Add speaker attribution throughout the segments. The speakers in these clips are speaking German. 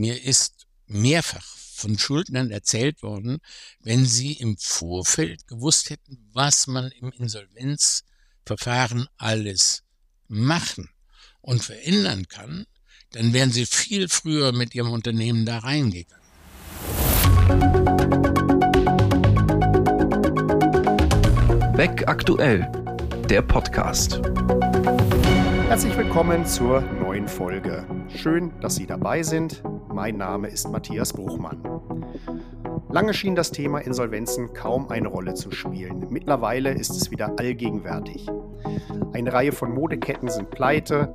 Speaker 1: mir ist mehrfach von Schuldnern erzählt worden, wenn sie im Vorfeld gewusst hätten, was man im Insolvenzverfahren alles machen und verändern kann, dann wären sie viel früher mit ihrem Unternehmen da reingegangen.
Speaker 2: Beck aktuell, der Podcast.
Speaker 3: Herzlich willkommen zur neuen Folge. Schön, dass Sie dabei sind. Mein Name ist Matthias Bruchmann. Lange schien das Thema Insolvenzen kaum eine Rolle zu spielen. Mittlerweile ist es wieder allgegenwärtig. Eine Reihe von Modeketten sind pleite.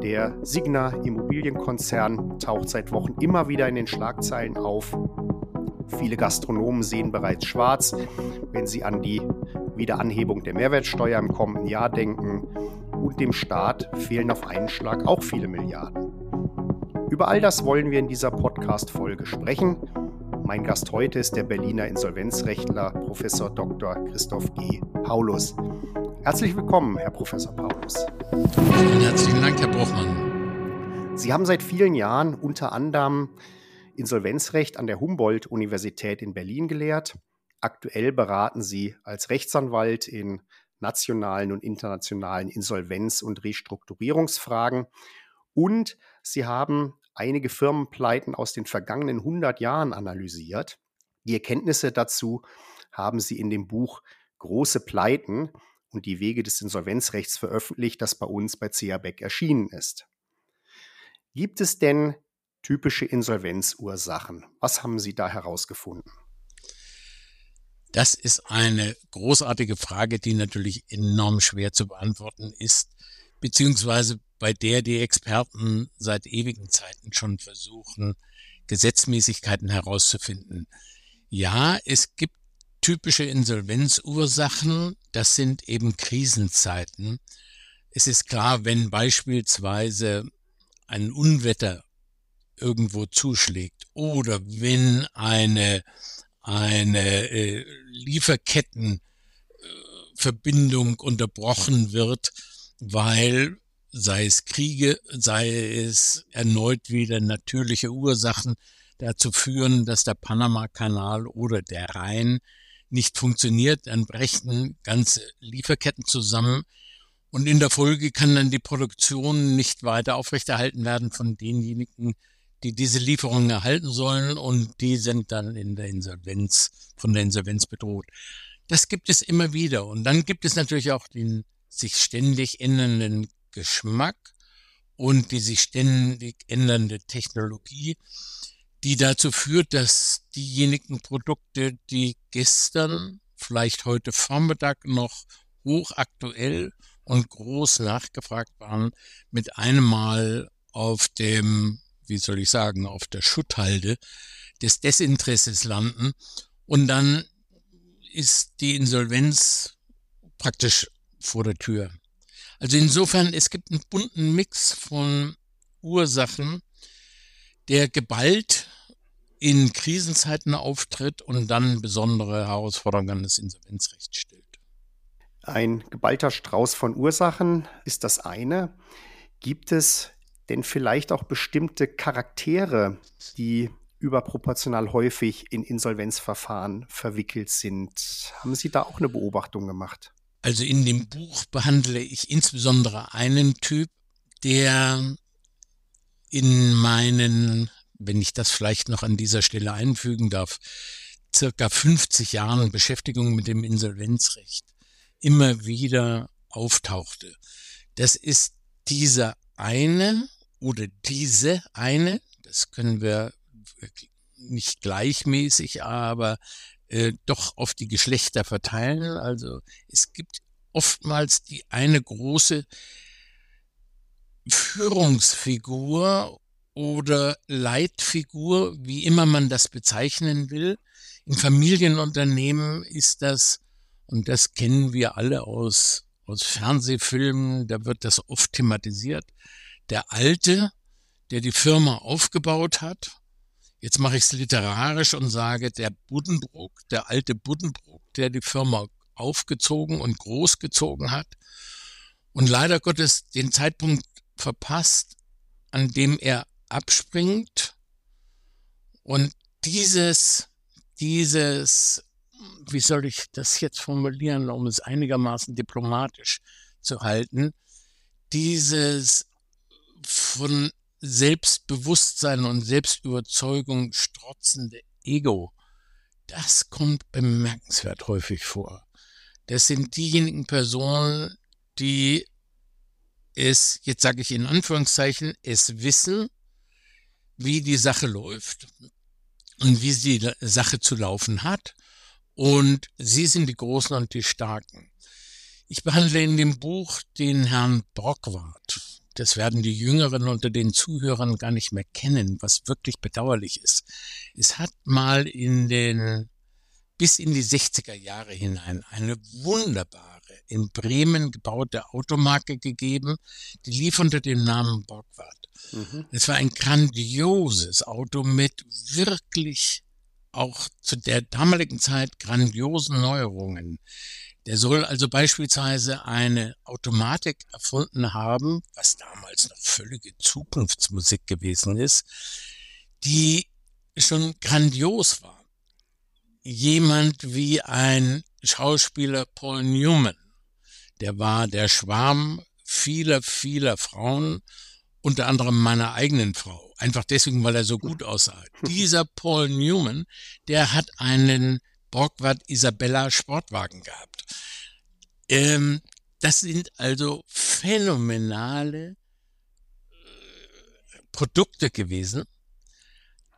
Speaker 3: Der Signa Immobilienkonzern taucht seit Wochen immer wieder in den Schlagzeilen auf. Viele Gastronomen sehen bereits schwarz, wenn sie an die Wiederanhebung der Mehrwertsteuer im kommenden Jahr denken. Und dem Staat fehlen auf einen Schlag auch viele Milliarden. Über all das wollen wir in dieser Podcast-Folge sprechen. Mein Gast heute ist der Berliner Insolvenzrechtler Professor Dr. Christoph G. Paulus. Herzlich willkommen, Herr Professor Paulus.
Speaker 1: Vielen herzlichen Dank, Herr Bruchmann.
Speaker 3: Sie haben seit vielen Jahren unter anderem Insolvenzrecht an der Humboldt-Universität in Berlin gelehrt. Aktuell beraten Sie als Rechtsanwalt in nationalen und internationalen Insolvenz- und Restrukturierungsfragen. Und Sie haben einige Firmenpleiten aus den vergangenen 100 Jahren analysiert. Die Erkenntnisse dazu haben Sie in dem Buch Große Pleiten und die Wege des Insolvenzrechts veröffentlicht, das bei uns bei CA erschienen ist. Gibt es denn typische Insolvenzursachen? Was haben Sie da herausgefunden?
Speaker 1: Das ist eine großartige Frage, die natürlich enorm schwer zu beantworten ist, beziehungsweise bei der die Experten seit ewigen Zeiten schon versuchen, Gesetzmäßigkeiten herauszufinden. Ja, es gibt typische Insolvenzursachen, das sind eben Krisenzeiten. Es ist klar, wenn beispielsweise ein Unwetter irgendwo zuschlägt oder wenn eine, eine äh, Lieferkettenverbindung unterbrochen wird, weil sei es Kriege, sei es erneut wieder natürliche Ursachen dazu führen, dass der Panama-Kanal oder der Rhein nicht funktioniert, dann brechen ganze Lieferketten zusammen. Und in der Folge kann dann die Produktion nicht weiter aufrechterhalten werden von denjenigen, die diese Lieferungen erhalten sollen und die sind dann in der Insolvenz, von der Insolvenz bedroht. Das gibt es immer wieder. Und dann gibt es natürlich auch den sich ständig ändernden Geschmack und die sich ständig ändernde Technologie, die dazu führt, dass diejenigen Produkte, die gestern, vielleicht heute Vormittag noch hochaktuell und groß nachgefragt waren, mit einem Mal auf dem wie soll ich sagen, auf der Schutthalde des Desinteresses landen und dann ist die Insolvenz praktisch vor der Tür. Also insofern, es gibt einen bunten Mix von Ursachen, der geballt in Krisenzeiten auftritt und dann besondere Herausforderungen an das Insolvenzrecht stellt.
Speaker 3: Ein geballter Strauß von Ursachen ist das eine. Gibt es denn vielleicht auch bestimmte Charaktere, die überproportional häufig in Insolvenzverfahren verwickelt sind. Haben Sie da auch eine Beobachtung gemacht?
Speaker 1: Also in dem Buch behandle ich insbesondere einen Typ, der in meinen, wenn ich das vielleicht noch an dieser Stelle einfügen darf, circa 50 Jahren Beschäftigung mit dem Insolvenzrecht immer wieder auftauchte. Das ist dieser eine, oder diese eine, das können wir nicht gleichmäßig, aber äh, doch auf die Geschlechter verteilen. Also es gibt oftmals die eine große Führungsfigur oder Leitfigur, wie immer man das bezeichnen will. In Familienunternehmen ist das, und das kennen wir alle aus, aus Fernsehfilmen, da wird das oft thematisiert, der Alte, der die Firma aufgebaut hat. Jetzt mache ich es literarisch und sage, der Buddenbrook, der alte Buddenbrook, der die Firma aufgezogen und großgezogen hat und leider Gottes den Zeitpunkt verpasst, an dem er abspringt Und dieses, dieses, wie soll ich das jetzt formulieren, um es einigermaßen diplomatisch zu halten, dieses von Selbstbewusstsein und Selbstüberzeugung strotzende Ego, das kommt bemerkenswert häufig vor. Das sind diejenigen Personen, die es, jetzt sage ich in Anführungszeichen, es wissen, wie die Sache läuft und wie die Sache zu laufen hat. Und sie sind die Großen und die Starken. Ich behandle in dem Buch den Herrn Brockwart. Das werden die Jüngeren unter den Zuhörern gar nicht mehr kennen, was wirklich bedauerlich ist. Es hat mal in den, bis in die 60er Jahre hinein eine wunderbare in Bremen gebaute Automarke gegeben, die lief unter dem Namen Borgward. Mhm. Es war ein grandioses Auto mit wirklich auch zu der damaligen Zeit grandiosen Neuerungen. Der soll also beispielsweise eine Automatik erfunden haben, was damals noch völlige Zukunftsmusik gewesen ist, die schon grandios war. Jemand wie ein Schauspieler Paul Newman, der war der Schwarm vieler, vieler Frauen, unter anderem meiner eigenen Frau. Einfach deswegen, weil er so gut aussah. Dieser Paul Newman, der hat einen Borgward Isabella Sportwagen gehabt. Ähm, das sind also phänomenale äh, Produkte gewesen,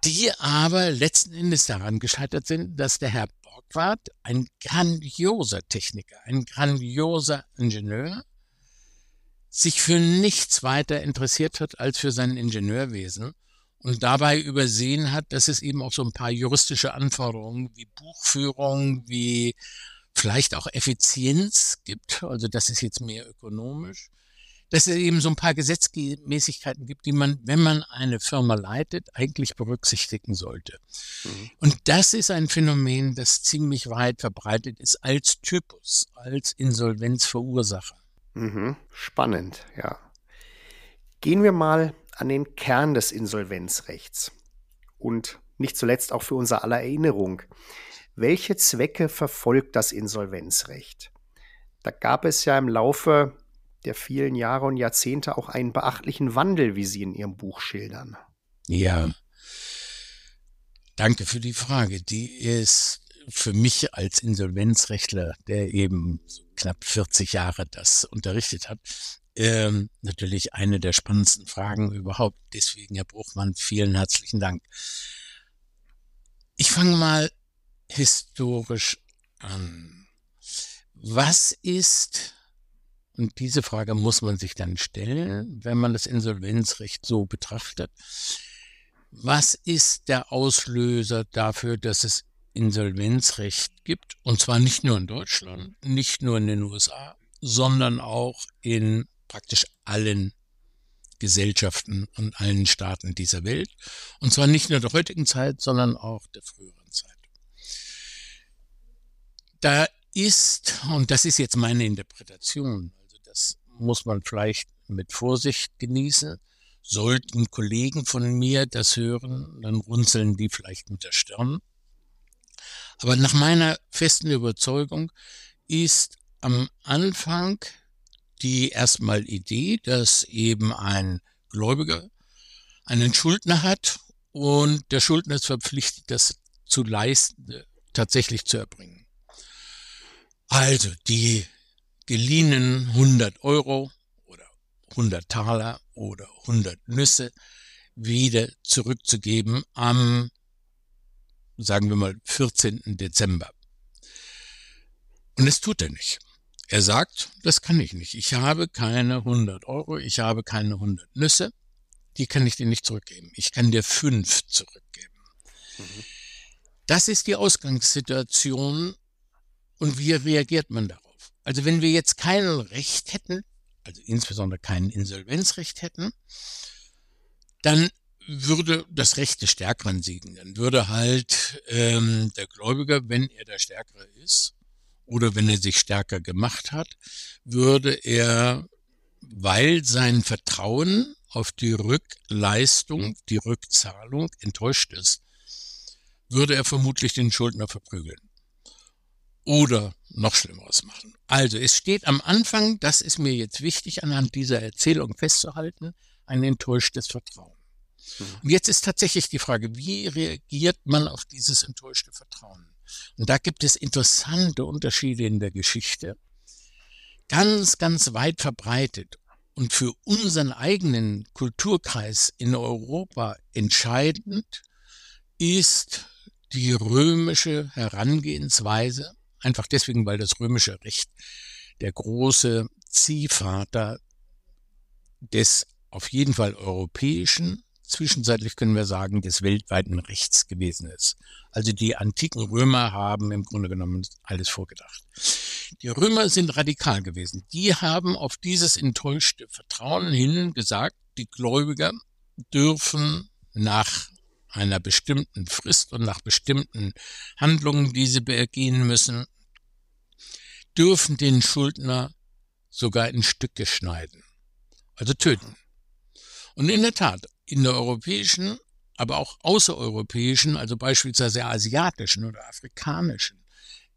Speaker 1: die aber letzten Endes daran gescheitert sind, dass der Herr Borgward ein grandioser Techniker, ein grandioser Ingenieur, sich für nichts weiter interessiert hat als für sein Ingenieurwesen und dabei übersehen hat, dass es eben auch so ein paar juristische Anforderungen wie Buchführung, wie vielleicht auch Effizienz gibt, also das ist jetzt mehr ökonomisch, dass es eben so ein paar Gesetzmäßigkeiten gibt, die man, wenn man eine Firma leitet, eigentlich berücksichtigen sollte. Mhm. Und das ist ein Phänomen, das ziemlich weit verbreitet ist als Typus, als Insolvenzverursacher.
Speaker 3: Mhm. Spannend, ja. Gehen wir mal an den Kern des Insolvenzrechts und nicht zuletzt auch für unser aller Erinnerung. Welche Zwecke verfolgt das Insolvenzrecht? Da gab es ja im Laufe der vielen Jahre und Jahrzehnte auch einen beachtlichen Wandel, wie Sie in Ihrem Buch schildern.
Speaker 1: Ja, danke für die Frage. Die ist für mich als Insolvenzrechtler, der eben knapp 40 Jahre das unterrichtet hat, ähm, natürlich eine der spannendsten Fragen überhaupt. Deswegen, Herr Bruchmann, vielen herzlichen Dank. Ich fange mal historisch an. Was ist, und diese Frage muss man sich dann stellen, wenn man das Insolvenzrecht so betrachtet, was ist der Auslöser dafür, dass es Insolvenzrecht gibt? Und zwar nicht nur in Deutschland, nicht nur in den USA, sondern auch in praktisch allen Gesellschaften und allen Staaten dieser Welt. Und zwar nicht nur der heutigen Zeit, sondern auch der früheren. Da ist, und das ist jetzt meine Interpretation, also das muss man vielleicht mit Vorsicht genießen, sollten Kollegen von mir das hören, dann runzeln die vielleicht mit der Stirn. Aber nach meiner festen Überzeugung ist am Anfang die erstmal Idee, dass eben ein Gläubiger einen Schuldner hat und der Schuldner ist verpflichtet, das zu leisten, tatsächlich zu erbringen. Also die geliehenen 100 Euro oder 100 Taler oder 100 Nüsse wieder zurückzugeben am, sagen wir mal, 14. Dezember. Und es tut er nicht. Er sagt, das kann ich nicht. Ich habe keine 100 Euro, ich habe keine 100 Nüsse, die kann ich dir nicht zurückgeben. Ich kann dir fünf zurückgeben. Mhm. Das ist die Ausgangssituation und wie reagiert man darauf? Also wenn wir jetzt kein Recht hätten, also insbesondere kein Insolvenzrecht hätten, dann würde das Recht des Stärkeren siegen. Dann würde halt ähm, der Gläubiger, wenn er der Stärkere ist, oder wenn er sich stärker gemacht hat, würde er, weil sein Vertrauen auf die Rückleistung, die Rückzahlung enttäuscht ist, würde er vermutlich den Schuldner verprügeln. Oder noch Schlimmeres machen. Also es steht am Anfang, das ist mir jetzt wichtig anhand dieser Erzählung festzuhalten, ein enttäuschtes Vertrauen. Mhm. Und jetzt ist tatsächlich die Frage, wie reagiert man auf dieses enttäuschte Vertrauen? Und da gibt es interessante Unterschiede in der Geschichte. Ganz, ganz weit verbreitet und für unseren eigenen Kulturkreis in Europa entscheidend ist die römische Herangehensweise, einfach deswegen, weil das römische Recht der große Ziehvater des auf jeden Fall europäischen, zwischenzeitlich können wir sagen, des weltweiten Rechts gewesen ist. Also die antiken Römer haben im Grunde genommen alles vorgedacht. Die Römer sind radikal gewesen. Die haben auf dieses enttäuschte Vertrauen hin gesagt, die Gläubiger dürfen nach einer bestimmten Frist und nach bestimmten Handlungen, die sie begehen müssen, dürfen den Schuldner sogar in Stücke schneiden, also töten. Und in der Tat, in der europäischen, aber auch außereuropäischen, also beispielsweise asiatischen oder afrikanischen,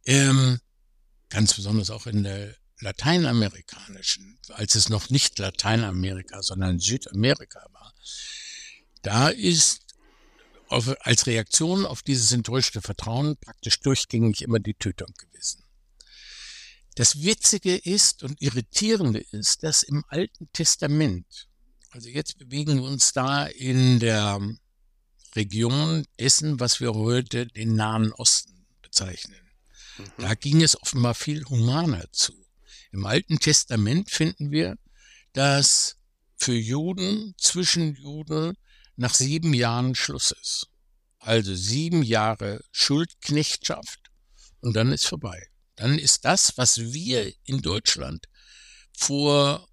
Speaker 1: ähm, ganz besonders auch in der lateinamerikanischen, als es noch nicht Lateinamerika, sondern Südamerika war, da ist auf, als Reaktion auf dieses enttäuschte Vertrauen praktisch durchgängig immer die Tötung gewesen. Das Witzige ist und Irritierende ist, dass im Alten Testament, also jetzt bewegen wir uns da in der Region dessen, was wir heute den Nahen Osten bezeichnen. Mhm. Da ging es offenbar viel humaner zu. Im Alten Testament finden wir, dass für Juden zwischen Juden nach sieben Jahren Schluss ist. Also sieben Jahre Schuldknechtschaft und dann ist vorbei. Dann ist das, was wir in Deutschland vor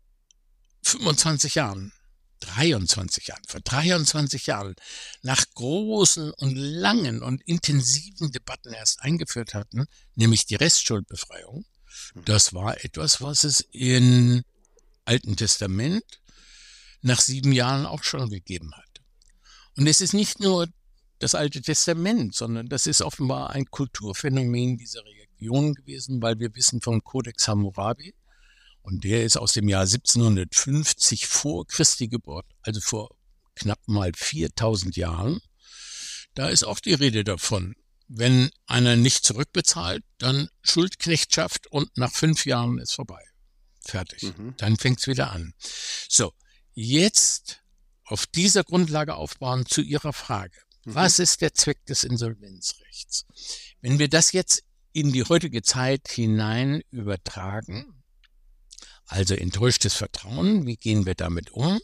Speaker 1: 25 Jahren, 23 Jahren, vor 23 Jahren nach großen und langen und intensiven Debatten erst eingeführt hatten, nämlich die Restschuldbefreiung, das war etwas, was es im Alten Testament nach sieben Jahren auch schon gegeben hat. Und es ist nicht nur das Alte Testament, sondern das ist offenbar ein Kulturphänomen dieser Region gewesen, weil wir wissen von Codex Hammurabi und der ist aus dem Jahr 1750 vor Christi Geburt, also vor knapp mal 4000 Jahren. Da ist auch die Rede davon, wenn einer nicht zurückbezahlt, dann Schuldknechtschaft und nach fünf Jahren ist vorbei. Fertig. Mhm. Dann fängt's wieder an. So, jetzt auf dieser Grundlage aufbauen zu Ihrer Frage. Mhm. Was ist der Zweck des Insolvenzrechts? Wenn wir das jetzt in die heutige Zeit hinein übertragen, also enttäuschtes Vertrauen, wie gehen wir damit um?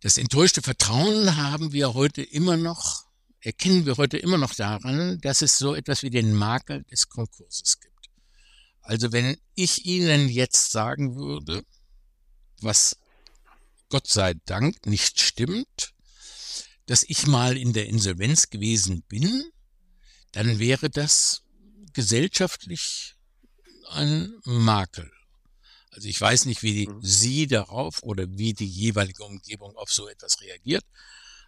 Speaker 1: Das enttäuschte Vertrauen haben wir heute immer noch, erkennen wir heute immer noch daran, dass es so etwas wie den Makel des Konkurses gibt. Also wenn ich Ihnen jetzt sagen würde, was Gott sei Dank nicht stimmt, dass ich mal in der Insolvenz gewesen bin, dann wäre das gesellschaftlich ein Makel. Also ich weiß nicht, wie mhm. Sie darauf oder wie die jeweilige Umgebung auf so etwas reagiert.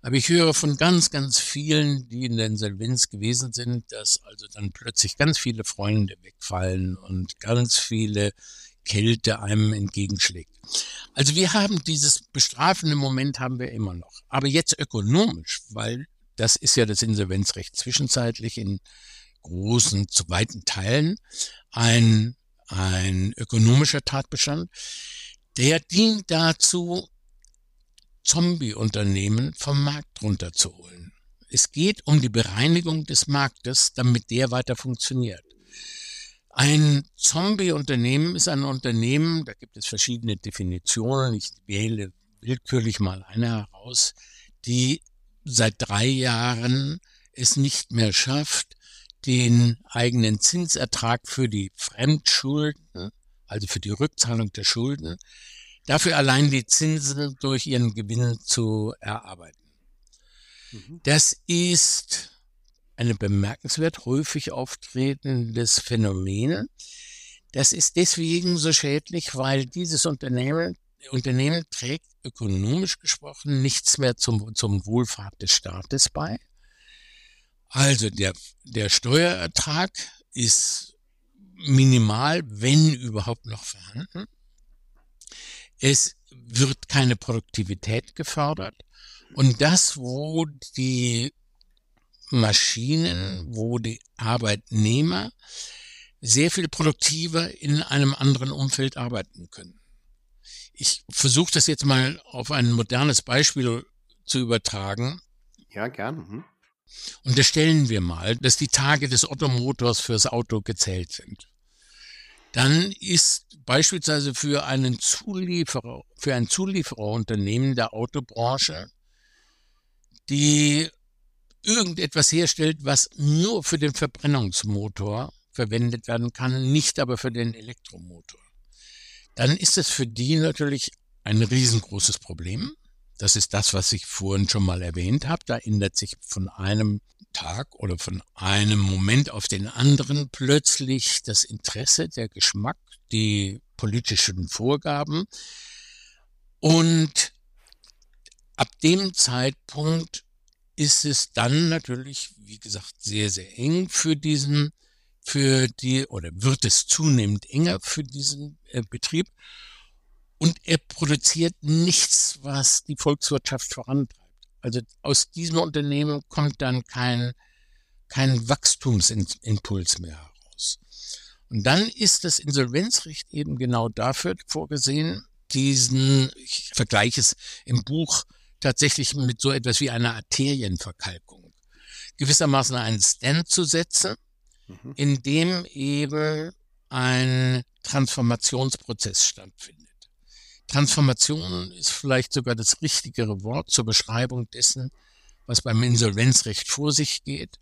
Speaker 1: Aber ich höre von ganz, ganz vielen, die in der Insolvenz gewesen sind, dass also dann plötzlich ganz viele Freunde wegfallen und ganz viele Kälte einem entgegenschlägt. Also wir haben dieses bestrafende Moment haben wir immer noch. Aber jetzt ökonomisch, weil das ist ja das Insolvenzrecht zwischenzeitlich in großen, zu weiten Teilen ein, ein ökonomischer Tatbestand, der dient dazu, Zombie-Unternehmen vom Markt runterzuholen. Es geht um die Bereinigung des Marktes, damit der weiter funktioniert. Ein Zombie-Unternehmen ist ein Unternehmen, da gibt es verschiedene Definitionen. Ich wähle willkürlich mal eine heraus, die seit drei Jahren es nicht mehr schafft, den eigenen Zinsertrag für die Fremdschulden, also für die Rückzahlung der Schulden, dafür allein die Zinsen durch ihren Gewinn zu erarbeiten. Mhm. Das ist eine bemerkenswert häufig auftretendes Phänomen. Das ist deswegen so schädlich, weil dieses Unternehmen, Unternehmen trägt ökonomisch gesprochen nichts mehr zum, zum Wohlfahrt des Staates bei. Also der, der Steuerertrag ist minimal, wenn überhaupt noch vorhanden. Es wird keine Produktivität gefördert. Und das, wo die Maschinen, wo die Arbeitnehmer sehr viel produktiver in einem anderen Umfeld arbeiten können. Ich versuche das jetzt mal auf ein modernes Beispiel zu übertragen.
Speaker 3: Ja, gern. Mhm.
Speaker 1: Unterstellen wir mal, dass die Tage des Ottomotors fürs Auto gezählt sind. Dann ist beispielsweise für einen Zulieferer, für ein Zuliefererunternehmen der Autobranche, die irgendetwas herstellt, was nur für den Verbrennungsmotor verwendet werden kann, nicht aber für den Elektromotor. Dann ist es für die natürlich ein riesengroßes Problem. Das ist das, was ich vorhin schon mal erwähnt habe. Da ändert sich von einem Tag oder von einem Moment auf den anderen plötzlich das Interesse, der Geschmack, die politischen Vorgaben. Und ab dem Zeitpunkt ist es dann natürlich, wie gesagt, sehr, sehr eng für diesen, für die, oder wird es zunehmend enger für diesen äh, Betrieb. Und er produziert nichts, was die Volkswirtschaft vorantreibt. Also aus diesem Unternehmen kommt dann kein, kein Wachstumsimpuls mehr heraus. Und dann ist das Insolvenzrecht eben genau dafür vorgesehen, diesen, ich vergleiche es im Buch tatsächlich mit so etwas wie einer Arterienverkalkung, gewissermaßen einen Stand zu setzen, mhm. in dem eben ein Transformationsprozess stattfindet. Transformation ist vielleicht sogar das richtigere Wort zur Beschreibung dessen, was beim Insolvenzrecht vor sich geht.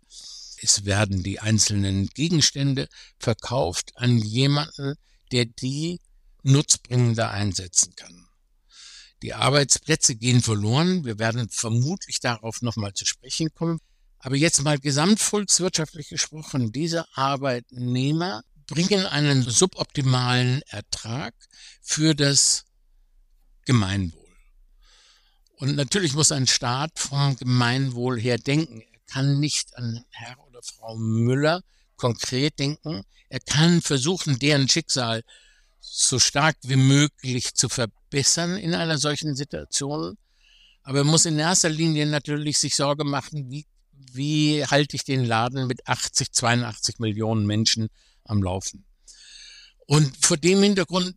Speaker 1: Es werden die einzelnen Gegenstände verkauft an jemanden, der die nutzbringender einsetzen kann. Die Arbeitsplätze gehen verloren. Wir werden vermutlich darauf nochmal zu sprechen kommen. Aber jetzt mal gesamtvolkswirtschaftlich gesprochen, diese Arbeitnehmer bringen einen suboptimalen Ertrag für das Gemeinwohl. Und natürlich muss ein Staat vom Gemeinwohl her denken. Er kann nicht an Herr oder Frau Müller konkret denken. Er kann versuchen, deren Schicksal so stark wie möglich zu verbessern in einer solchen Situation. Aber er muss in erster Linie natürlich sich Sorge machen, wie, wie halte ich den Laden mit 80, 82 Millionen Menschen am Laufen. Und vor dem Hintergrund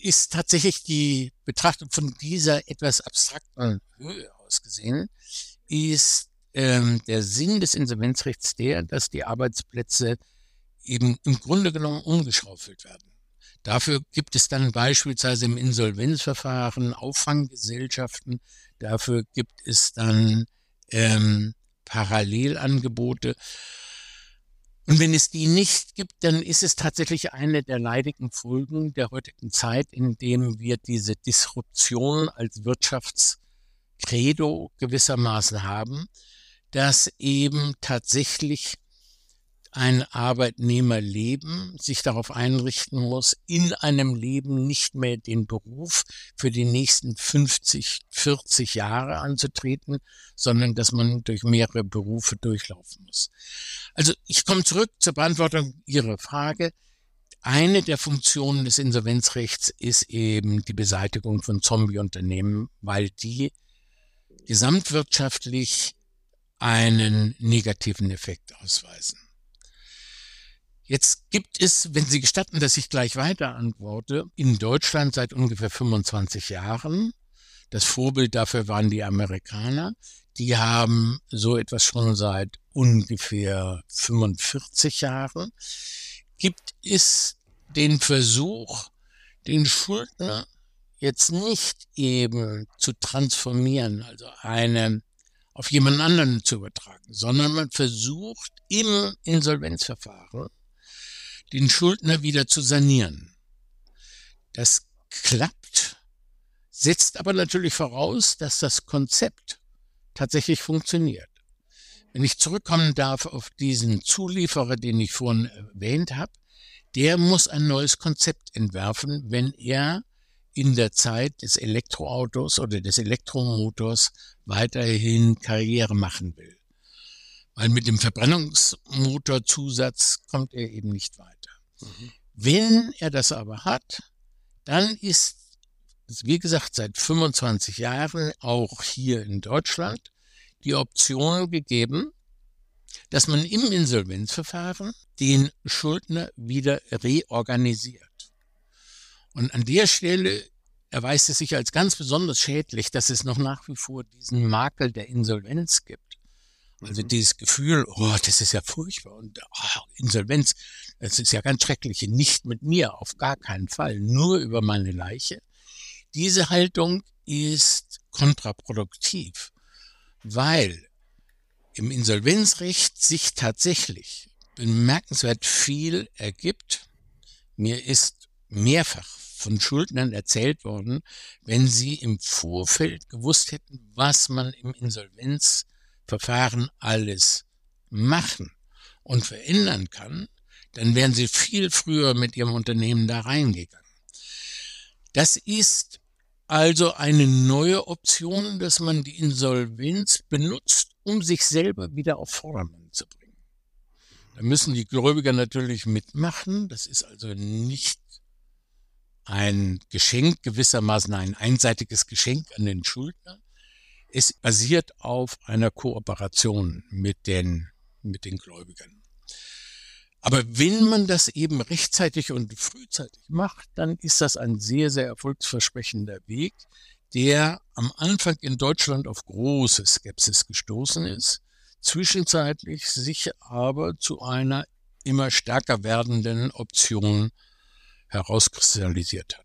Speaker 1: ist tatsächlich die Betrachtung von dieser etwas abstrakten Höhe aus gesehen, ist ähm, der Sinn des Insolvenzrechts der, dass die Arbeitsplätze eben im Grunde genommen umgeschaufelt werden. Dafür gibt es dann beispielsweise im Insolvenzverfahren Auffanggesellschaften. Dafür gibt es dann ähm, Parallelangebote. Und wenn es die nicht gibt, dann ist es tatsächlich eine der leidigen Folgen der heutigen Zeit, in dem wir diese Disruption als Wirtschaftskredo gewissermaßen haben, dass eben tatsächlich ein Arbeitnehmerleben sich darauf einrichten muss, in einem Leben nicht mehr den Beruf für die nächsten 50, 40 Jahre anzutreten, sondern dass man durch mehrere Berufe durchlaufen muss. Also ich komme zurück zur Beantwortung Ihrer Frage. Eine der Funktionen des Insolvenzrechts ist eben die Beseitigung von Zombieunternehmen, weil die gesamtwirtschaftlich einen negativen Effekt ausweisen. Jetzt gibt es, wenn Sie gestatten, dass ich gleich weiter antworte, in Deutschland seit ungefähr 25 Jahren. Das Vorbild dafür waren die Amerikaner. Die haben so etwas schon seit ungefähr 45 Jahren. Gibt es den Versuch, den Schuldner jetzt nicht eben zu transformieren, also eine auf jemand anderen zu übertragen, sondern man versucht im Insolvenzverfahren den Schuldner wieder zu sanieren. Das klappt, setzt aber natürlich voraus, dass das Konzept tatsächlich funktioniert. Wenn ich zurückkommen darf auf diesen Zulieferer, den ich vorhin erwähnt habe, der muss ein neues Konzept entwerfen, wenn er in der Zeit des Elektroautos oder des Elektromotors weiterhin Karriere machen will. Weil mit dem Verbrennungsmotorzusatz kommt er eben nicht weiter. Mhm. Wenn er das aber hat, dann ist, wie gesagt, seit 25 Jahren auch hier in Deutschland die Option gegeben, dass man im Insolvenzverfahren den Schuldner wieder reorganisiert. Und an der Stelle erweist es sich als ganz besonders schädlich, dass es noch nach wie vor diesen Makel der Insolvenz gibt. Also mhm. dieses Gefühl, oh, das ist ja furchtbar und oh, Insolvenz, das ist ja ganz schrecklich. Nicht mit mir, auf gar keinen Fall, nur über meine Leiche. Diese Haltung ist kontraproduktiv, weil im Insolvenzrecht sich tatsächlich bemerkenswert viel ergibt. Mir ist mehrfach von Schuldnern erzählt worden, wenn sie im Vorfeld gewusst hätten, was man im Insolvenzverfahren alles machen und verändern kann, dann wären sie viel früher mit ihrem Unternehmen da reingegangen. Das ist also eine neue Option, dass man die Insolvenz benutzt, um sich selber wieder auf Vordermann zu bringen. Da müssen die Gläubiger natürlich mitmachen. Das ist also nicht ein Geschenk, gewissermaßen ein einseitiges Geschenk an den Schuldner. Es basiert auf einer Kooperation mit den, mit den Gläubigern. Aber wenn man das eben rechtzeitig und frühzeitig macht, dann ist das ein sehr, sehr erfolgsversprechender Weg, der am Anfang in Deutschland auf große Skepsis gestoßen ist, zwischenzeitlich sich aber zu einer immer stärker werdenden Option herauskristallisiert hat.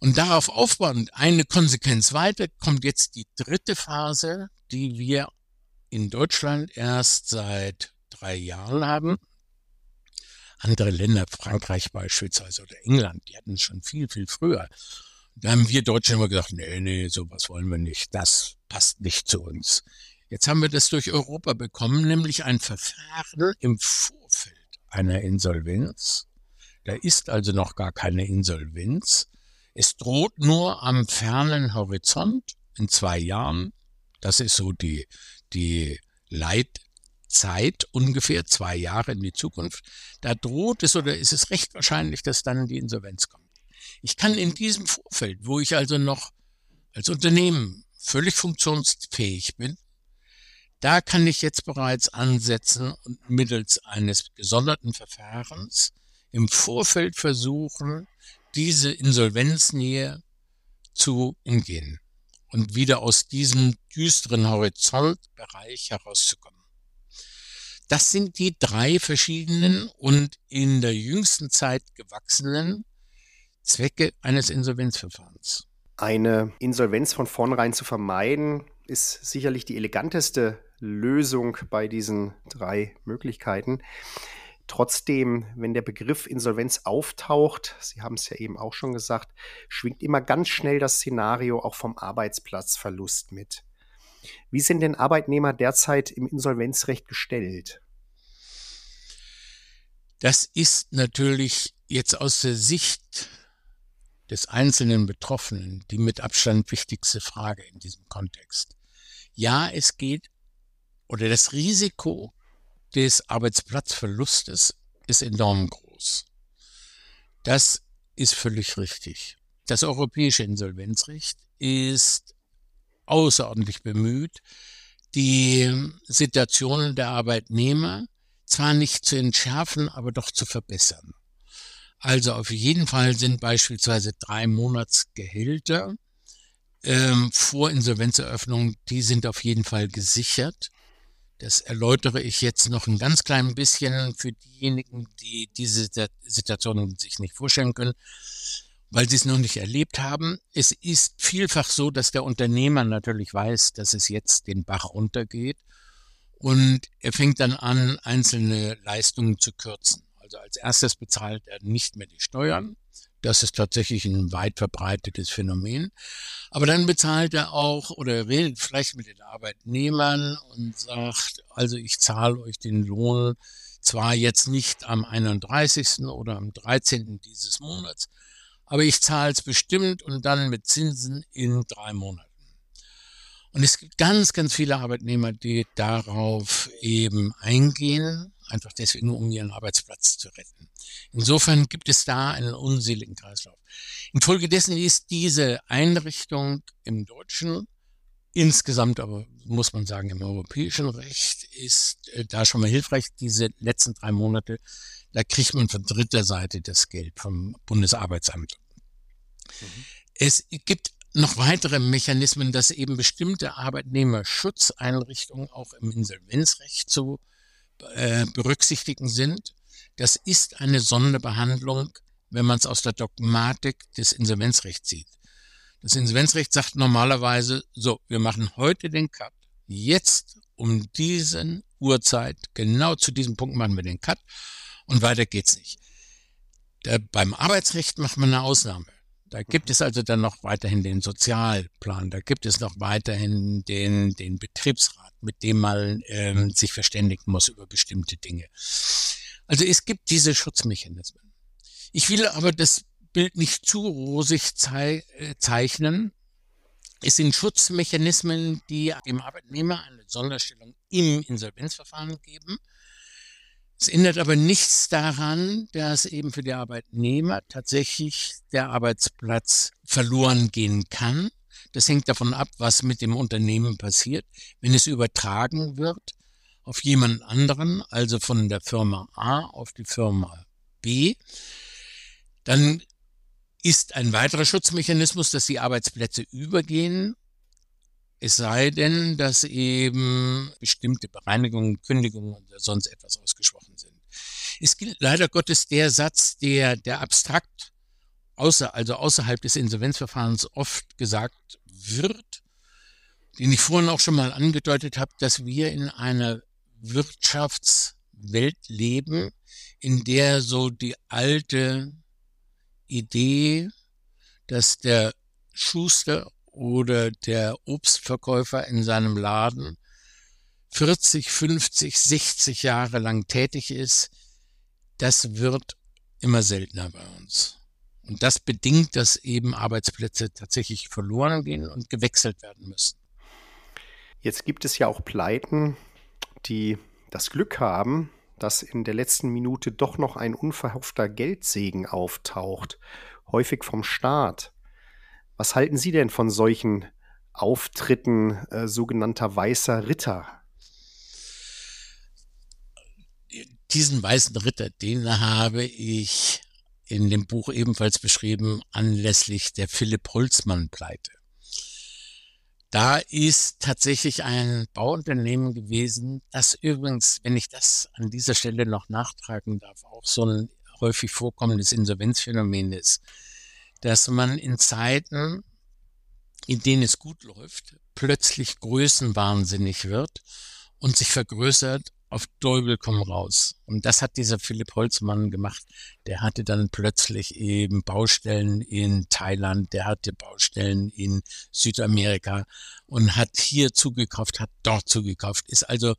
Speaker 1: Und darauf aufbauend eine Konsequenz weiter kommt jetzt die dritte Phase, die wir in Deutschland erst seit drei Jahren haben. Andere Länder, Frankreich beispielsweise oder England, die hatten es schon viel, viel früher. Da haben wir Deutschen immer gesagt, nee, nee, sowas wollen wir nicht, das passt nicht zu uns. Jetzt haben wir das durch Europa bekommen, nämlich ein Verfahren im Vorfeld einer Insolvenz, da ist also noch gar keine Insolvenz. Es droht nur am fernen Horizont in zwei Jahren. Das ist so die, die Leitzeit ungefähr zwei Jahre in die Zukunft. Da droht es oder ist es recht wahrscheinlich, dass dann die Insolvenz kommt. Ich kann in diesem Vorfeld, wo ich also noch als Unternehmen völlig funktionsfähig bin, da kann ich jetzt bereits ansetzen und mittels eines gesonderten Verfahrens im Vorfeld versuchen, diese Insolvenznähe zu umgehen und wieder aus diesem düsteren Horizontbereich herauszukommen. Das sind die drei verschiedenen und in der jüngsten Zeit gewachsenen Zwecke eines Insolvenzverfahrens.
Speaker 3: Eine Insolvenz von vornherein zu vermeiden, ist sicherlich die eleganteste Lösung bei diesen drei Möglichkeiten. Trotzdem, wenn der Begriff Insolvenz auftaucht, Sie haben es ja eben auch schon gesagt, schwingt immer ganz schnell das Szenario auch vom Arbeitsplatzverlust mit. Wie sind denn Arbeitnehmer derzeit im Insolvenzrecht gestellt?
Speaker 1: Das ist natürlich jetzt aus der Sicht des einzelnen Betroffenen die mit Abstand wichtigste Frage in diesem Kontext. Ja, es geht oder das Risiko des Arbeitsplatzverlustes ist enorm groß. Das ist völlig richtig. Das europäische Insolvenzrecht ist außerordentlich bemüht, die Situationen der Arbeitnehmer zwar nicht zu entschärfen, aber doch zu verbessern. Also auf jeden Fall sind beispielsweise drei Monatsgehälter ähm, vor Insolvenzeröffnung, die sind auf jeden Fall gesichert. Das erläutere ich jetzt noch ein ganz klein bisschen für diejenigen, die diese Situation sich nicht vorstellen können, weil sie es noch nicht erlebt haben. Es ist vielfach so, dass der Unternehmer natürlich weiß, dass es jetzt den Bach runtergeht und er fängt dann an, einzelne Leistungen zu kürzen. Also als erstes bezahlt er nicht mehr die Steuern, das ist tatsächlich ein weit verbreitetes Phänomen. Aber dann bezahlt er auch oder redet vielleicht mit den Arbeitnehmern und sagt, also ich zahle euch den Lohn zwar jetzt nicht am 31. oder am 13. dieses Monats, aber ich zahle es bestimmt und dann mit Zinsen in drei Monaten. Und es gibt ganz, ganz viele Arbeitnehmer, die darauf eben eingehen, einfach deswegen, um ihren Arbeitsplatz zu retten. Insofern gibt es da einen unseligen Kreislauf. Infolgedessen ist diese Einrichtung im Deutschen insgesamt aber muss man sagen, im europäischen Recht ist äh, da schon mal hilfreich. Diese letzten drei Monate, da kriegt man von dritter Seite das Geld vom Bundesarbeitsamt. Mhm. Es gibt noch weitere Mechanismen, dass eben bestimmte Arbeitnehmerschutzeinrichtungen auch im Insolvenzrecht zu äh, berücksichtigen sind. Das ist eine Sonderbehandlung, wenn man es aus der Dogmatik des Insolvenzrechts sieht. Das Insolvenzrecht sagt normalerweise, so, wir machen heute den Cut. Jetzt um diesen Uhrzeit, genau zu diesem Punkt machen wir den Cut und weiter geht's nicht. Da, beim Arbeitsrecht macht man eine Ausnahme. Da gibt es also dann noch weiterhin den Sozialplan, da gibt es noch weiterhin den, den Betriebsrat, mit dem man ähm, sich verständigen muss über bestimmte Dinge. Also es gibt diese Schutzmechanismen. Ich will aber das Bild nicht zu rosig zei äh, zeichnen. Es sind Schutzmechanismen, die dem Arbeitnehmer eine Sonderstellung im Insolvenzverfahren geben. Es ändert aber nichts daran, dass eben für die Arbeitnehmer tatsächlich der Arbeitsplatz verloren gehen kann. Das hängt davon ab, was mit dem Unternehmen passiert. Wenn es übertragen wird auf jemand anderen, also von der Firma A auf die Firma B, dann ist ein weiterer Schutzmechanismus, dass die Arbeitsplätze übergehen, es sei denn, dass eben bestimmte Bereinigungen, Kündigungen oder sonst etwas ausgesprochen sind. Es gilt leider Gottes der Satz, der, der abstrakt, außer, also außerhalb des Insolvenzverfahrens oft gesagt wird, den ich vorhin auch schon mal angedeutet habe, dass wir in einer Wirtschaftswelt leben, in der so die alte Idee, dass der Schuster oder der Obstverkäufer in seinem Laden 40, 50, 60 Jahre lang tätig ist, das wird immer seltener bei uns. Und das bedingt, dass eben Arbeitsplätze tatsächlich verloren gehen und gewechselt werden müssen.
Speaker 3: Jetzt gibt es ja auch Pleiten, die das Glück haben, dass in der letzten Minute doch noch ein unverhoffter Geldsegen auftaucht, häufig vom Staat. Was halten Sie denn von solchen Auftritten äh, sogenannter weißer Ritter?
Speaker 1: Diesen weißen Ritter, den habe ich in dem Buch ebenfalls beschrieben anlässlich der Philipp Holzmann Pleite. Da ist tatsächlich ein Bauunternehmen gewesen, das übrigens, wenn ich das an dieser Stelle noch nachtragen darf, auch so ein häufig vorkommendes Insolvenzphänomen ist, dass man in Zeiten, in denen es gut läuft, plötzlich größenwahnsinnig wird und sich vergrößert auf Teufel komm raus. Und das hat dieser Philipp Holzmann gemacht. Der hatte dann plötzlich eben Baustellen in Thailand, der hatte Baustellen in Südamerika und hat hier zugekauft, hat dort zugekauft. Ist also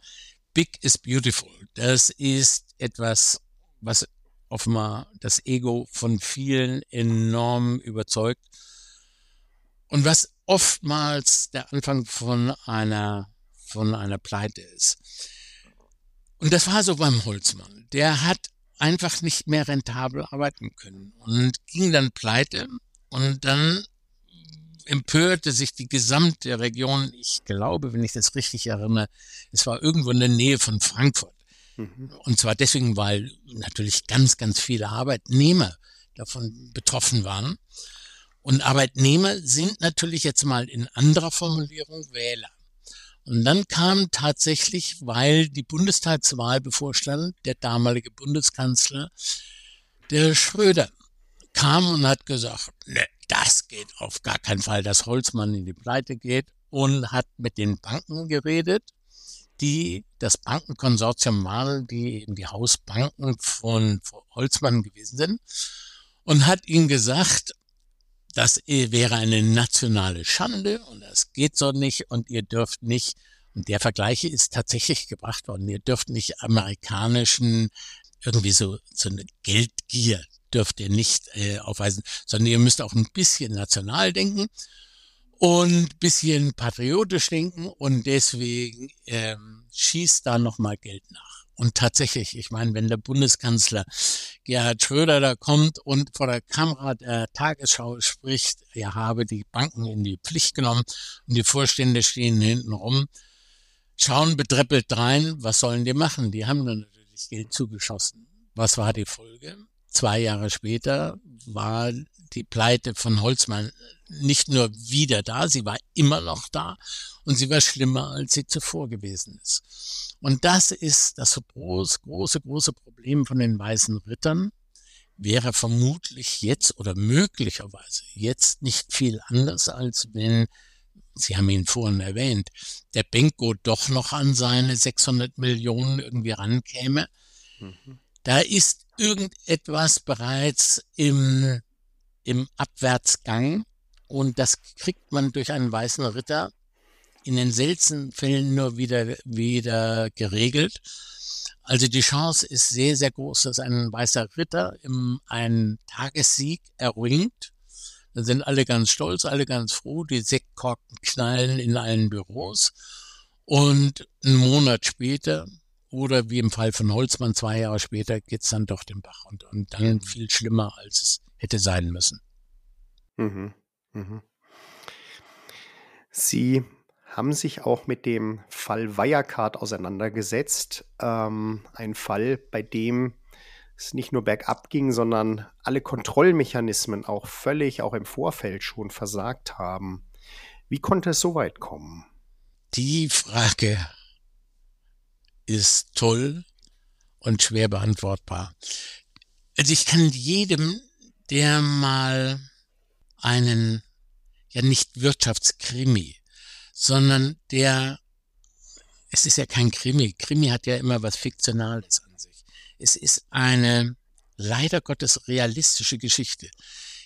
Speaker 1: big is beautiful. Das ist etwas, was offenbar das Ego von vielen enorm überzeugt und was oftmals der Anfang von einer von einer Pleite ist. Und das war so beim Holzmann. Der hat einfach nicht mehr rentabel arbeiten können und ging dann pleite und dann empörte sich die gesamte Region. Ich glaube, wenn ich das richtig erinnere, es war irgendwo in der Nähe von Frankfurt. Mhm. Und zwar deswegen, weil natürlich ganz, ganz viele Arbeitnehmer davon betroffen waren. Und Arbeitnehmer sind natürlich jetzt mal in anderer Formulierung Wähler. Und dann kam tatsächlich, weil die Bundestagswahl bevorstand, der damalige Bundeskanzler, der Schröder, kam und hat gesagt, ne, das geht auf gar keinen Fall, dass Holzmann in die Pleite geht und hat mit den Banken geredet, die das Bankenkonsortium waren, die eben die Hausbanken von Holzmann gewesen sind und hat ihnen gesagt, das wäre eine nationale Schande und das geht so nicht und ihr dürft nicht, und der Vergleich ist tatsächlich gebracht worden, ihr dürft nicht amerikanischen, irgendwie so, so eine Geldgier dürft ihr nicht äh, aufweisen, sondern ihr müsst auch ein bisschen national denken. Und bisschen patriotisch denken und deswegen ähm, schießt da nochmal Geld nach. Und tatsächlich, ich meine, wenn der Bundeskanzler Gerhard Schröder da kommt und vor der Kamera der Tagesschau spricht, er habe die Banken in die Pflicht genommen und die Vorstände stehen hinten rum, schauen bedreppelt rein, was sollen die machen? Die haben dann natürlich Geld zugeschossen. Was war die Folge? Zwei Jahre später war die Pleite von Holzmann nicht nur wieder da, sie war immer noch da und sie war schlimmer, als sie zuvor gewesen ist. Und das ist das große, große, große Problem von den weißen Rittern, wäre vermutlich jetzt oder möglicherweise jetzt nicht viel anders, als wenn Sie haben ihn vorhin erwähnt, der Benko doch noch an seine 600 Millionen irgendwie rankäme. Mhm. Da ist irgendetwas bereits im, im Abwärtsgang und das kriegt man durch einen weißen Ritter in den seltenen Fällen nur wieder, wieder geregelt. Also die Chance ist sehr, sehr groß, dass ein weißer Ritter im, einen Tagessieg erringt da sind alle ganz stolz, alle ganz froh. Die Sektkorken knallen in allen Büros. Und einen Monat später oder wie im Fall von Holzmann zwei Jahre später geht's dann doch den Bach runter. Und dann mhm. viel schlimmer, als es hätte sein müssen.
Speaker 3: Mhm. Mhm. Sie haben sich auch mit dem Fall Wirecard auseinandergesetzt. Ähm, ein Fall, bei dem es nicht nur bergab ging, sondern alle Kontrollmechanismen auch völlig, auch im Vorfeld schon versagt haben. Wie konnte es so weit kommen?
Speaker 1: Die Frage ist toll und schwer beantwortbar. Also ich kann jedem, der mal einen, ja nicht Wirtschaftskrimi, sondern der, es ist ja kein Krimi, Krimi hat ja immer was Fiktionales es ist eine leider Gottes realistische Geschichte.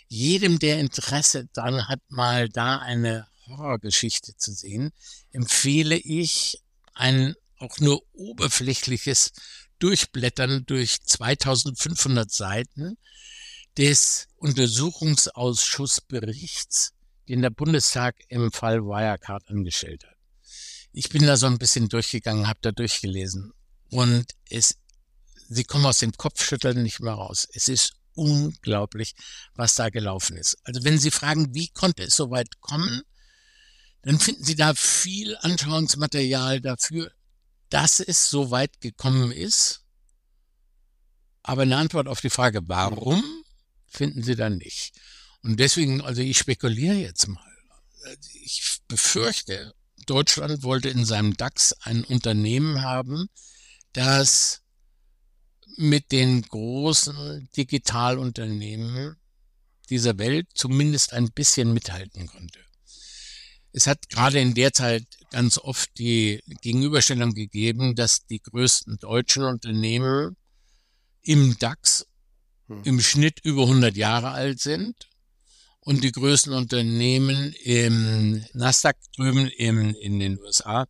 Speaker 1: Jedem, der Interesse dann hat, mal da eine Horrorgeschichte zu sehen, empfehle ich ein auch nur oberflächliches Durchblättern durch 2500 Seiten des Untersuchungsausschussberichts, den der Bundestag im Fall Wirecard angestellt hat. Ich bin da so ein bisschen durchgegangen, habe da durchgelesen und es sie kommen aus dem Kopfschütteln nicht mehr raus. Es ist unglaublich, was da gelaufen ist. Also wenn Sie fragen, wie konnte es so weit kommen, dann finden Sie da viel Anschauungsmaterial dafür, dass es so weit gekommen ist. Aber eine Antwort auf die Frage, warum, finden Sie da nicht. Und deswegen, also ich spekuliere jetzt mal. Ich befürchte, Deutschland wollte in seinem DAX ein Unternehmen haben, das mit den großen Digitalunternehmen dieser Welt zumindest ein bisschen mithalten konnte. Es hat gerade in der Zeit ganz oft die Gegenüberstellung gegeben, dass die größten deutschen Unternehmen im DAX hm. im Schnitt über 100 Jahre alt sind und die größten Unternehmen im Nasdaq drüben im, in den USA,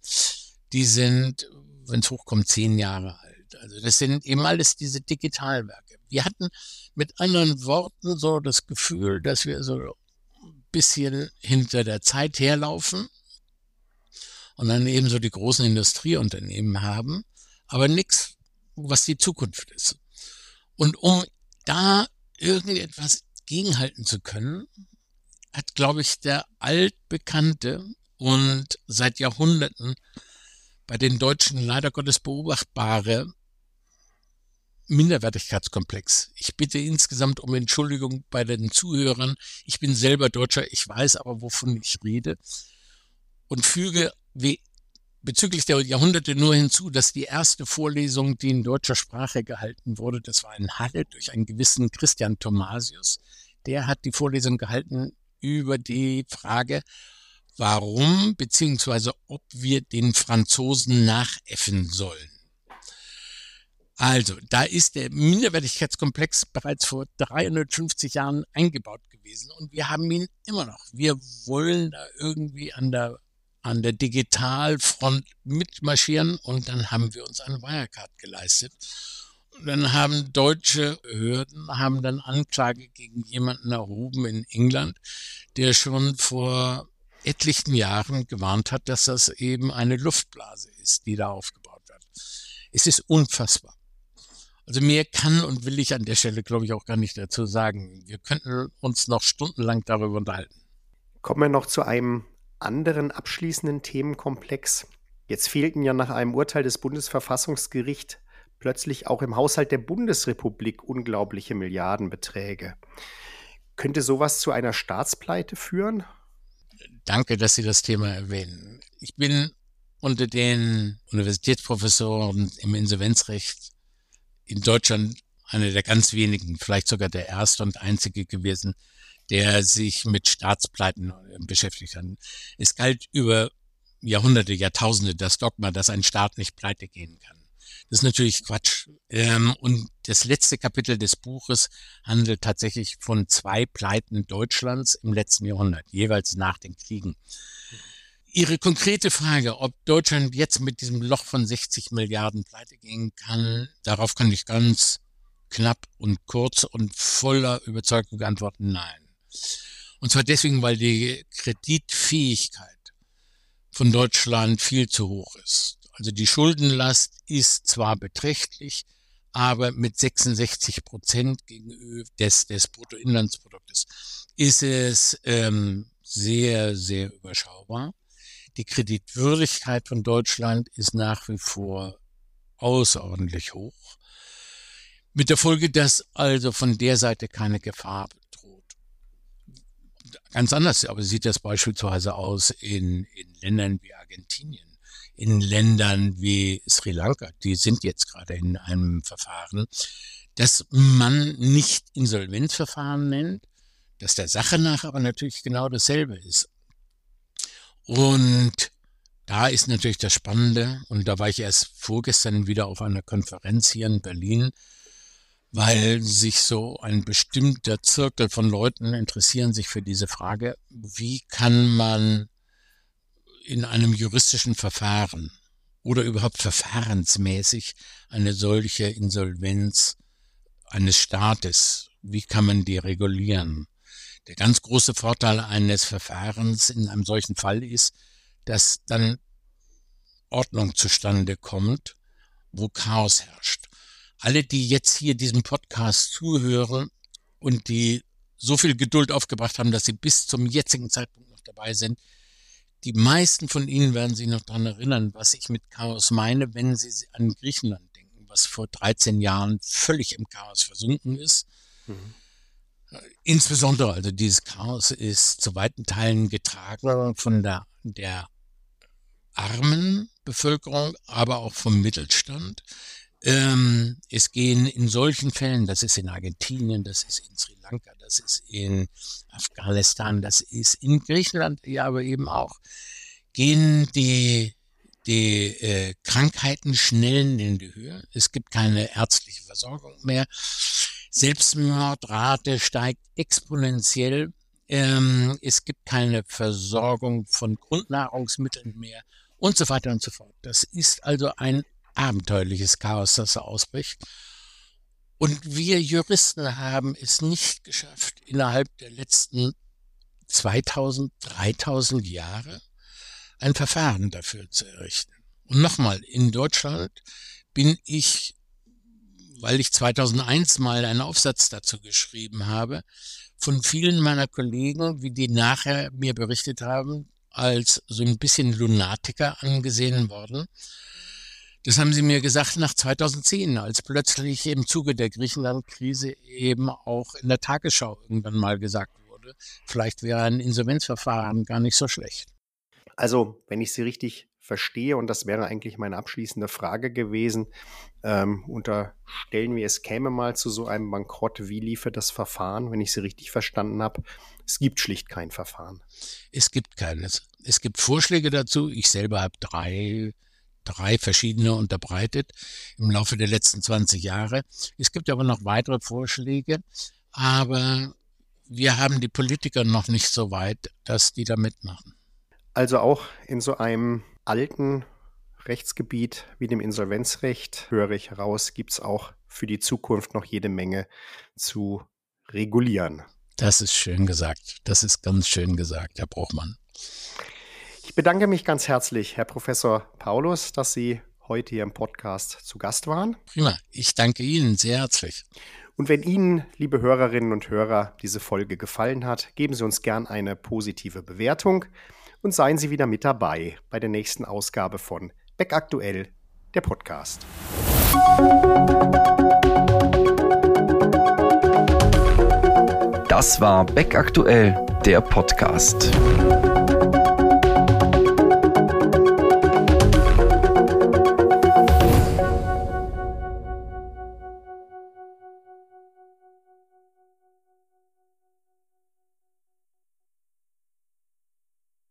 Speaker 1: die sind, wenn es hochkommt, zehn Jahre alt. Also das sind eben alles diese Digitalwerke. Wir hatten mit anderen Worten so das Gefühl, dass wir so bisschen hinter der Zeit herlaufen und dann eben so die großen Industrieunternehmen haben, aber nichts, was die Zukunft ist. Und um da irgendetwas gegenhalten zu können, hat, glaube ich, der altbekannte und seit Jahrhunderten bei den Deutschen leider Gottes beobachtbare Minderwertigkeitskomplex. Ich bitte insgesamt um Entschuldigung bei den Zuhörern. Ich bin selber Deutscher, ich weiß aber, wovon ich rede. Und füge wie bezüglich der Jahrhunderte nur hinzu, dass die erste Vorlesung, die in deutscher Sprache gehalten wurde, das war in Halle durch einen gewissen Christian Thomasius. Der hat die Vorlesung gehalten über die Frage, warum beziehungsweise ob wir den Franzosen nachäffen sollen. Also, da ist der Minderwertigkeitskomplex bereits vor 350 Jahren eingebaut gewesen und wir haben ihn immer noch. Wir wollen da irgendwie an der, an der Digitalfront mitmarschieren und dann haben wir uns eine Wirecard geleistet. Und dann haben deutsche Behörden haben dann Anklage gegen jemanden erhoben in England, der schon vor etlichen Jahren gewarnt hat, dass das eben eine Luftblase ist, die da aufgebaut wird. Es ist unfassbar. Also mehr kann und will ich an der Stelle, glaube ich, auch gar nicht dazu sagen. Wir könnten uns noch stundenlang darüber unterhalten.
Speaker 3: Kommen wir noch zu einem anderen abschließenden Themenkomplex. Jetzt fehlten ja nach einem Urteil des Bundesverfassungsgerichts plötzlich auch im Haushalt der Bundesrepublik unglaubliche Milliardenbeträge. Könnte sowas zu einer Staatspleite führen?
Speaker 1: Danke, dass Sie das Thema erwähnen. Ich bin unter den Universitätsprofessoren im Insolvenzrecht in Deutschland einer der ganz wenigen, vielleicht sogar der erste und einzige gewesen, der sich mit Staatspleiten äh, beschäftigt hat. Es galt über Jahrhunderte, Jahrtausende das Dogma, dass ein Staat nicht pleite gehen kann. Das ist natürlich Quatsch. Ähm, und das letzte Kapitel des Buches handelt tatsächlich von zwei Pleiten Deutschlands im letzten Jahrhundert, jeweils nach den Kriegen. Ihre konkrete Frage, ob Deutschland jetzt mit diesem Loch von 60 Milliarden pleite gehen kann, darauf kann ich ganz knapp und kurz und voller Überzeugung antworten, nein. Und zwar deswegen, weil die Kreditfähigkeit von Deutschland viel zu hoch ist. Also die Schuldenlast ist zwar beträchtlich, aber mit 66 Prozent gegenüber des, des Bruttoinlandsproduktes ist es ähm, sehr, sehr überschaubar. Die Kreditwürdigkeit von Deutschland ist nach wie vor außerordentlich hoch. Mit der Folge, dass also von der Seite keine Gefahr ganz anders. Aber sieht das beispielsweise aus in, in Ländern wie Argentinien, in Ländern wie Sri Lanka, die sind jetzt gerade in einem Verfahren, dass man nicht Insolvenzverfahren nennt, dass der Sache nach aber natürlich genau dasselbe ist. Und da ist natürlich das Spannende, und da war ich erst vorgestern wieder auf einer Konferenz hier in Berlin, weil sich so ein bestimmter Zirkel von Leuten interessieren sich für diese Frage, wie kann man in einem juristischen Verfahren oder überhaupt verfahrensmäßig eine solche Insolvenz eines Staates, wie kann man die regulieren? Der ganz große Vorteil eines Verfahrens in einem solchen Fall ist, dass dann Ordnung zustande kommt, wo Chaos herrscht alle, die jetzt hier diesem Podcast zuhören und die so viel Geduld aufgebracht haben, dass sie bis zum jetzigen Zeitpunkt noch dabei sind, die meisten von Ihnen werden sich noch daran erinnern, was ich mit Chaos meine, wenn Sie an Griechenland denken, was vor 13 Jahren völlig im Chaos versunken ist. Mhm. Insbesondere, also dieses Chaos ist zu weiten Teilen getragen von der, der armen Bevölkerung, aber auch vom Mittelstand. Ähm, es gehen in solchen Fällen, das ist in Argentinien, das ist in Sri Lanka, das ist in Afghanistan, das ist in Griechenland, ja, aber eben auch, gehen die, die äh, Krankheiten schnell in die Höhe. Es gibt keine ärztliche Versorgung mehr. Selbstmordrate steigt exponentiell. Ähm, es gibt keine Versorgung von Grundnahrungsmitteln mehr und so weiter und so fort. Das ist also ein abenteuerliches Chaos, das ausbricht. Und wir Juristen haben es nicht geschafft, innerhalb der letzten 2000, 3000 Jahre ein Verfahren dafür zu errichten. Und nochmal, in Deutschland bin ich, weil ich 2001 mal einen Aufsatz dazu geschrieben habe, von vielen meiner Kollegen, wie die nachher mir berichtet haben, als so ein bisschen Lunatiker angesehen worden, das haben Sie mir gesagt nach 2010, als plötzlich im Zuge der Griechenland-Krise eben auch in der Tagesschau irgendwann mal gesagt wurde, vielleicht wäre ein Insolvenzverfahren gar nicht so schlecht.
Speaker 3: Also, wenn ich Sie richtig verstehe, und das wäre eigentlich meine abschließende Frage gewesen, ähm, unterstellen wir, es käme mal zu so einem Bankrott, wie liefe das Verfahren, wenn ich Sie richtig verstanden habe? Es gibt schlicht kein Verfahren.
Speaker 1: Es gibt keines. Es gibt Vorschläge dazu. Ich selber habe drei drei verschiedene unterbreitet im Laufe der letzten 20 Jahre. Es gibt aber noch weitere Vorschläge, aber wir haben die Politiker noch nicht so weit, dass die da mitmachen.
Speaker 3: Also auch in so einem alten Rechtsgebiet wie dem Insolvenzrecht, höre ich heraus, gibt es auch für die Zukunft noch jede Menge zu regulieren.
Speaker 1: Das ist schön gesagt. Das ist ganz schön gesagt, Herr Bruchmann.
Speaker 3: Ich bedanke mich ganz herzlich, Herr Professor Paulus, dass Sie heute hier im Podcast zu Gast waren.
Speaker 1: Prima, ich danke Ihnen sehr herzlich.
Speaker 3: Und wenn Ihnen, liebe Hörerinnen und Hörer, diese Folge gefallen hat, geben Sie uns gern eine positive Bewertung und seien Sie wieder mit dabei bei der nächsten Ausgabe von Beck Aktuell, der Podcast.
Speaker 2: Das war Beck Aktuell, der Podcast.